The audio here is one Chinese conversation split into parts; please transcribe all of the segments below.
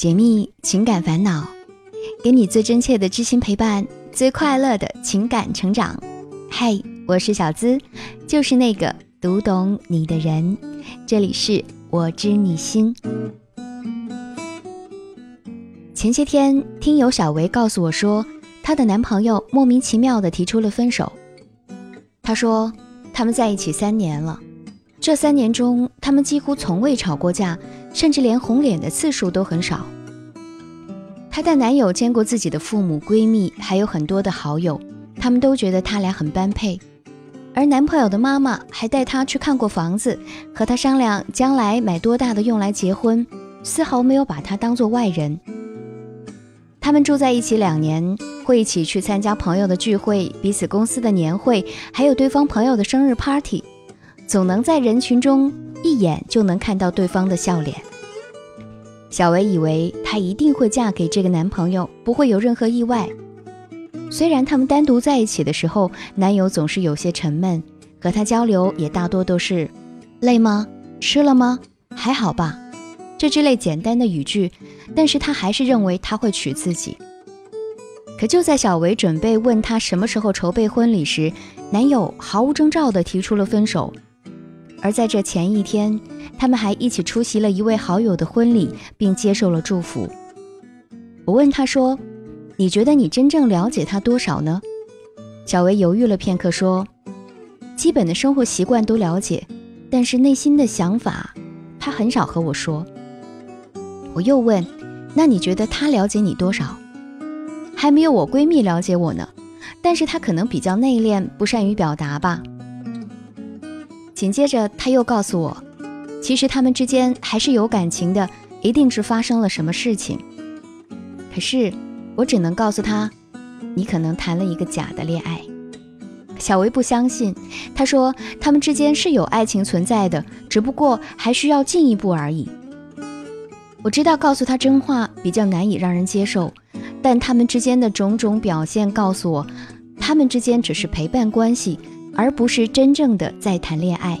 解密情感烦恼，给你最真切的知心陪伴，最快乐的情感成长。嗨，我是小资，就是那个读懂你的人。这里是我知你心。前些天，听友小维告诉我说，她的男朋友莫名其妙的提出了分手。她说，他们在一起三年了，这三年中，他们几乎从未吵过架。甚至连红脸的次数都很少。她带男友见过自己的父母、闺蜜，还有很多的好友，他们都觉得他俩很般配。而男朋友的妈妈还带她去看过房子，和她商量将来买多大的用来结婚，丝毫没有把她当做外人。他们住在一起两年，会一起去参加朋友的聚会、彼此公司的年会，还有对方朋友的生日 party，总能在人群中。一眼就能看到对方的笑脸。小维以为她一定会嫁给这个男朋友，不会有任何意外。虽然他们单独在一起的时候，男友总是有些沉闷，和她交流也大多都是“累吗？吃了吗？还好吧？”这之类简单的语句。但是她还是认为他会娶自己。可就在小维准备问他什么时候筹备婚礼时，男友毫无征兆地提出了分手。而在这前一天，他们还一起出席了一位好友的婚礼，并接受了祝福。我问他说：“你觉得你真正了解他多少呢？”小维犹豫了片刻说：“基本的生活习惯都了解，但是内心的想法，他很少和我说。”我又问：“那你觉得他了解你多少？”还没有我闺蜜了解我呢，但是他可能比较内敛，不善于表达吧。紧接着，他又告诉我，其实他们之间还是有感情的，一定是发生了什么事情。可是，我只能告诉他，你可能谈了一个假的恋爱。小薇不相信，他说他们之间是有爱情存在的，只不过还需要进一步而已。我知道告诉他真话比较难以让人接受，但他们之间的种种表现告诉我，他们之间只是陪伴关系。而不是真正的在谈恋爱，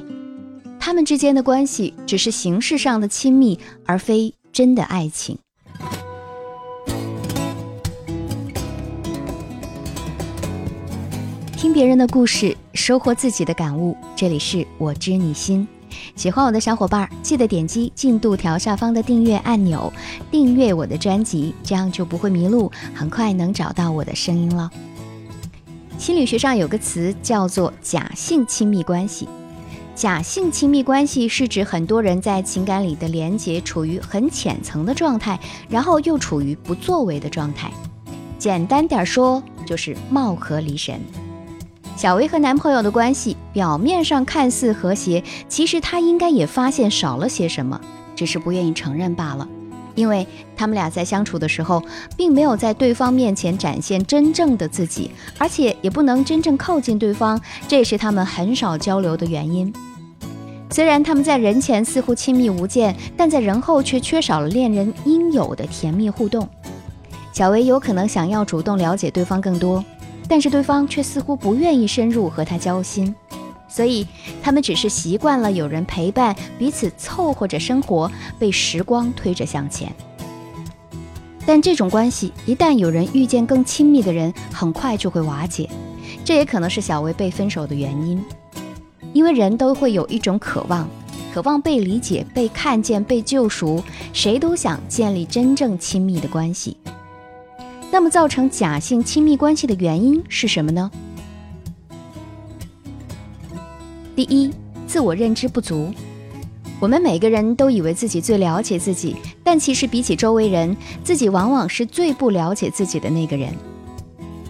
他们之间的关系只是形式上的亲密，而非真的爱情。听别人的故事，收获自己的感悟。这里是我知你心，喜欢我的小伙伴记得点击进度条下方的订阅按钮，订阅我的专辑，这样就不会迷路，很快能找到我的声音了。心理学上有个词叫做假性亲密关系。假性亲密关系是指很多人在情感里的连接处于很浅层的状态，然后又处于不作为的状态。简单点说，就是貌合离神。小薇和男朋友的关系表面上看似和谐，其实她应该也发现少了些什么，只是不愿意承认罢了。因为他们俩在相处的时候，并没有在对方面前展现真正的自己，而且也不能真正靠近对方，这也是他们很少交流的原因。虽然他们在人前似乎亲密无间，但在人后却缺少了恋人应有的甜蜜互动。小薇有可能想要主动了解对方更多，但是对方却似乎不愿意深入和他交心。所以，他们只是习惯了有人陪伴，彼此凑合着生活，被时光推着向前。但这种关系一旦有人遇见更亲密的人，很快就会瓦解。这也可能是小薇被分手的原因。因为人都会有一种渴望，渴望被理解、被看见、被救赎，谁都想建立真正亲密的关系。那么，造成假性亲密关系的原因是什么呢？第一，自我认知不足。我们每个人都以为自己最了解自己，但其实比起周围人，自己往往是最不了解自己的那个人。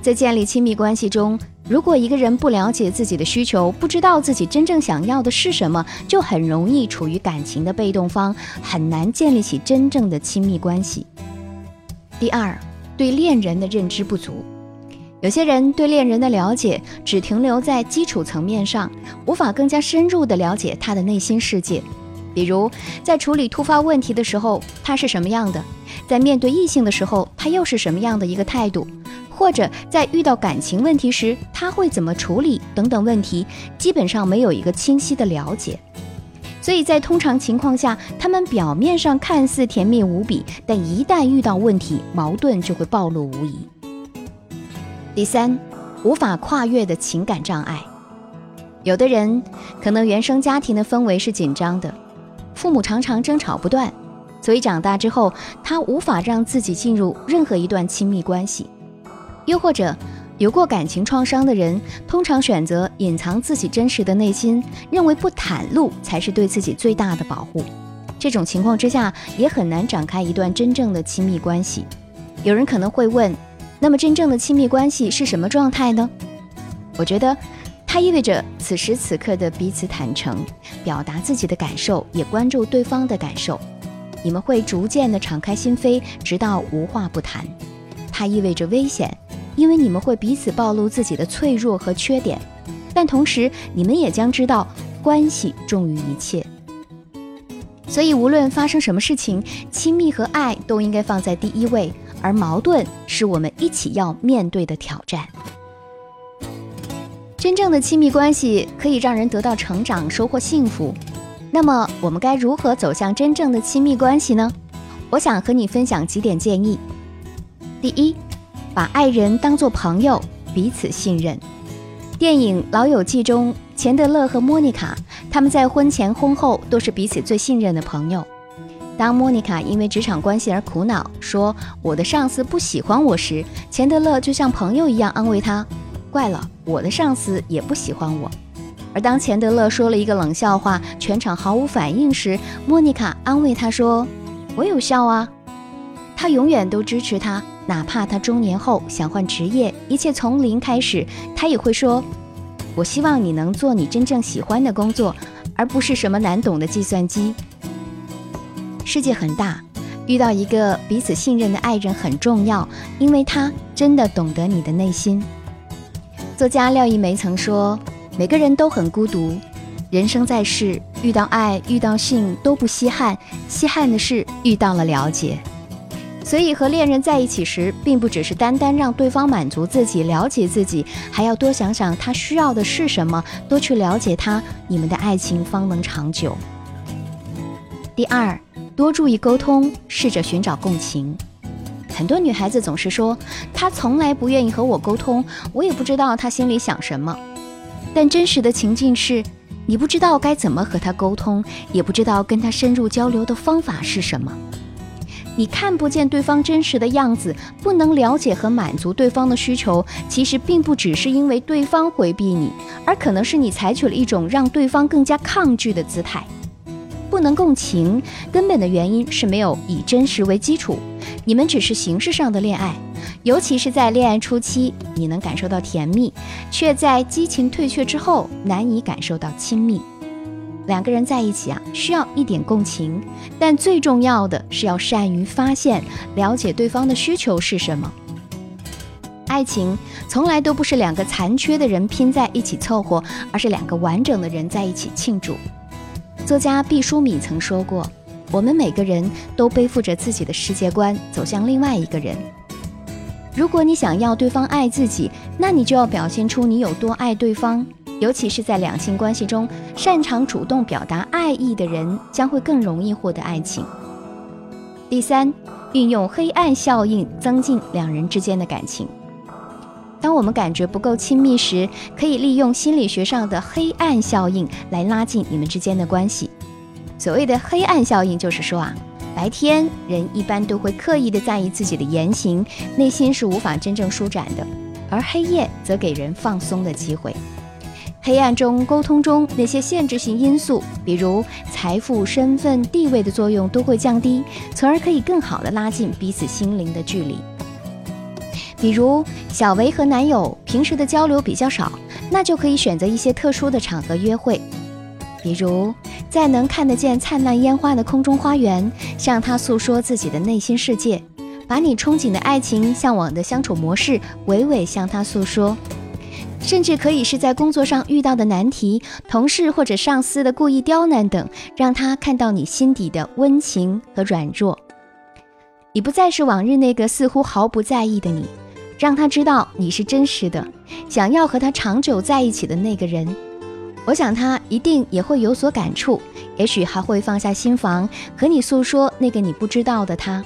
在建立亲密关系中，如果一个人不了解自己的需求，不知道自己真正想要的是什么，就很容易处于感情的被动方，很难建立起真正的亲密关系。第二，对恋人的认知不足。有些人对恋人的了解只停留在基础层面上，无法更加深入地了解他的内心世界。比如，在处理突发问题的时候，他是什么样的；在面对异性的时候，他又是什么样的一个态度；或者在遇到感情问题时，他会怎么处理等等问题，基本上没有一个清晰的了解。所以在通常情况下，他们表面上看似甜蜜无比，但一旦遇到问题，矛盾就会暴露无遗。第三，无法跨越的情感障碍。有的人可能原生家庭的氛围是紧张的，父母常常争吵不断，所以长大之后他无法让自己进入任何一段亲密关系。又或者，有过感情创伤的人，通常选择隐藏自己真实的内心，认为不袒露才是对自己最大的保护。这种情况之下，也很难展开一段真正的亲密关系。有人可能会问，那么真正的亲密关系是什么状态呢？我觉得，它意味着此时此刻的彼此坦诚，表达自己的感受，也关注对方的感受。你们会逐渐的敞开心扉，直到无话不谈。它意味着危险。因为你们会彼此暴露自己的脆弱和缺点，但同时你们也将知道关系重于一切。所以无论发生什么事情，亲密和爱都应该放在第一位，而矛盾是我们一起要面对的挑战。真正的亲密关系可以让人得到成长，收获幸福。那么我们该如何走向真正的亲密关系呢？我想和你分享几点建议。第一。把爱人当作朋友，彼此信任。电影《老友记》中，钱德勒和莫妮卡他们在婚前婚后都是彼此最信任的朋友。当莫妮卡因为职场关系而苦恼，说我的上司不喜欢我时，钱德勒就像朋友一样安慰她：“怪了，我的上司也不喜欢我。”而当钱德勒说了一个冷笑话，全场毫无反应时，莫妮卡安慰他说：“我有笑啊。”他永远都支持他。哪怕他中年后想换职业，一切从零开始，他也会说：“我希望你能做你真正喜欢的工作，而不是什么难懂的计算机。”世界很大，遇到一个彼此信任的爱人很重要，因为他真的懂得你的内心。作家廖一梅曾说：“每个人都很孤独，人生在世，遇到爱、遇到性都不稀罕，稀罕的是遇到了了解。”所以和恋人在一起时，并不只是单单让对方满足自己、了解自己，还要多想想他需要的是什么，多去了解他，你们的爱情方能长久。第二，多注意沟通，试着寻找共情。很多女孩子总是说，他从来不愿意和我沟通，我也不知道他心里想什么。但真实的情境是，你不知道该怎么和他沟通，也不知道跟他深入交流的方法是什么。你看不见对方真实的样子，不能了解和满足对方的需求，其实并不只是因为对方回避你，而可能是你采取了一种让对方更加抗拒的姿态。不能共情，根本的原因是没有以真实为基础。你们只是形式上的恋爱，尤其是在恋爱初期，你能感受到甜蜜，却在激情退却之后难以感受到亲密。两个人在一起啊，需要一点共情，但最重要的是要善于发现、了解对方的需求是什么。爱情从来都不是两个残缺的人拼在一起凑合，而是两个完整的人在一起庆祝。作家毕淑敏曾说过：“我们每个人都背负着自己的世界观，走向另外一个人。如果你想要对方爱自己，那你就要表现出你有多爱对方。”尤其是在两性关系中，擅长主动表达爱意的人将会更容易获得爱情。第三，运用黑暗效应增进两人之间的感情。当我们感觉不够亲密时，可以利用心理学上的黑暗效应来拉近你们之间的关系。所谓的黑暗效应，就是说啊，白天人一般都会刻意的在意自己的言行，内心是无法真正舒展的，而黑夜则给人放松的机会。黑暗中沟通中那些限制性因素，比如财富、身份、地位的作用都会降低，从而可以更好的拉近彼此心灵的距离。比如小维和男友平时的交流比较少，那就可以选择一些特殊的场合约会，比如在能看得见灿烂烟花的空中花园，向他诉说自己的内心世界，把你憧憬的爱情、向往的相处模式娓娓向他诉说。甚至可以是在工作上遇到的难题，同事或者上司的故意刁难等，让他看到你心底的温情和软弱。你不再是往日那个似乎毫不在意的你，让他知道你是真实的，想要和他长久在一起的那个人。我想他一定也会有所感触，也许还会放下心房和你诉说那个你不知道的他。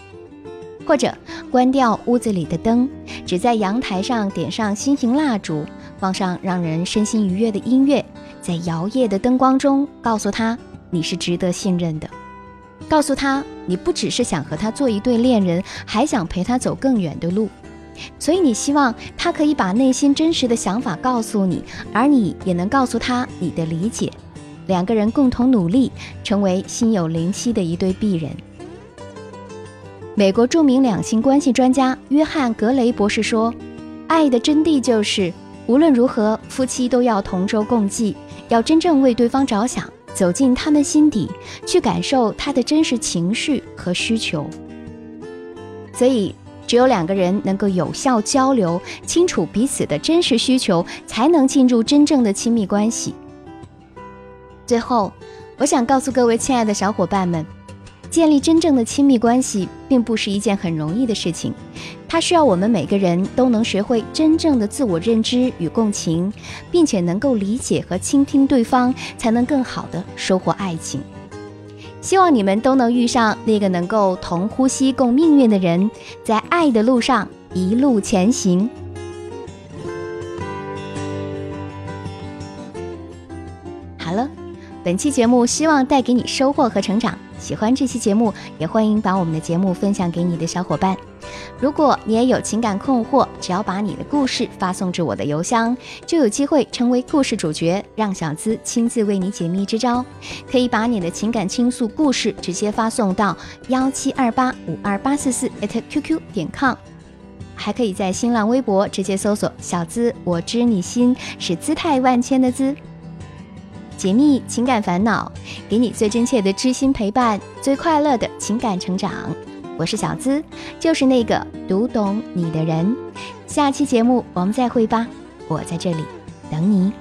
或者关掉屋子里的灯，只在阳台上点上心形蜡烛，放上让人身心愉悦的音乐，在摇曳的灯光中，告诉他你是值得信任的，告诉他你不只是想和他做一对恋人，还想陪他走更远的路。所以你希望他可以把内心真实的想法告诉你，而你也能告诉他你的理解，两个人共同努力，成为心有灵犀的一对璧人。美国著名两性关系专家约翰·格雷博士说：“爱的真谛就是，无论如何，夫妻都要同舟共济，要真正为对方着想，走进他们心底，去感受他的真实情绪和需求。所以，只有两个人能够有效交流，清楚彼此的真实需求，才能进入真正的亲密关系。”最后，我想告诉各位亲爱的小伙伴们。建立真正的亲密关系，并不是一件很容易的事情，它需要我们每个人都能学会真正的自我认知与共情，并且能够理解和倾听对方，才能更好的收获爱情。希望你们都能遇上那个能够同呼吸共命运的人，在爱的路上一路前行。好了，本期节目希望带给你收获和成长。喜欢这期节目，也欢迎把我们的节目分享给你的小伙伴。如果你也有情感困惑，只要把你的故事发送至我的邮箱，就有机会成为故事主角，让小资亲自为你解密支招。可以把你的情感倾诉故事直接发送到幺七二八五二八四四 @QQ 点 com，还可以在新浪微博直接搜索“小资我知你心”，是姿态万千的资。解密情感烦恼，给你最真切的知心陪伴，最快乐的情感成长。我是小资，就是那个读懂你的人。下期节目我们再会吧，我在这里等你。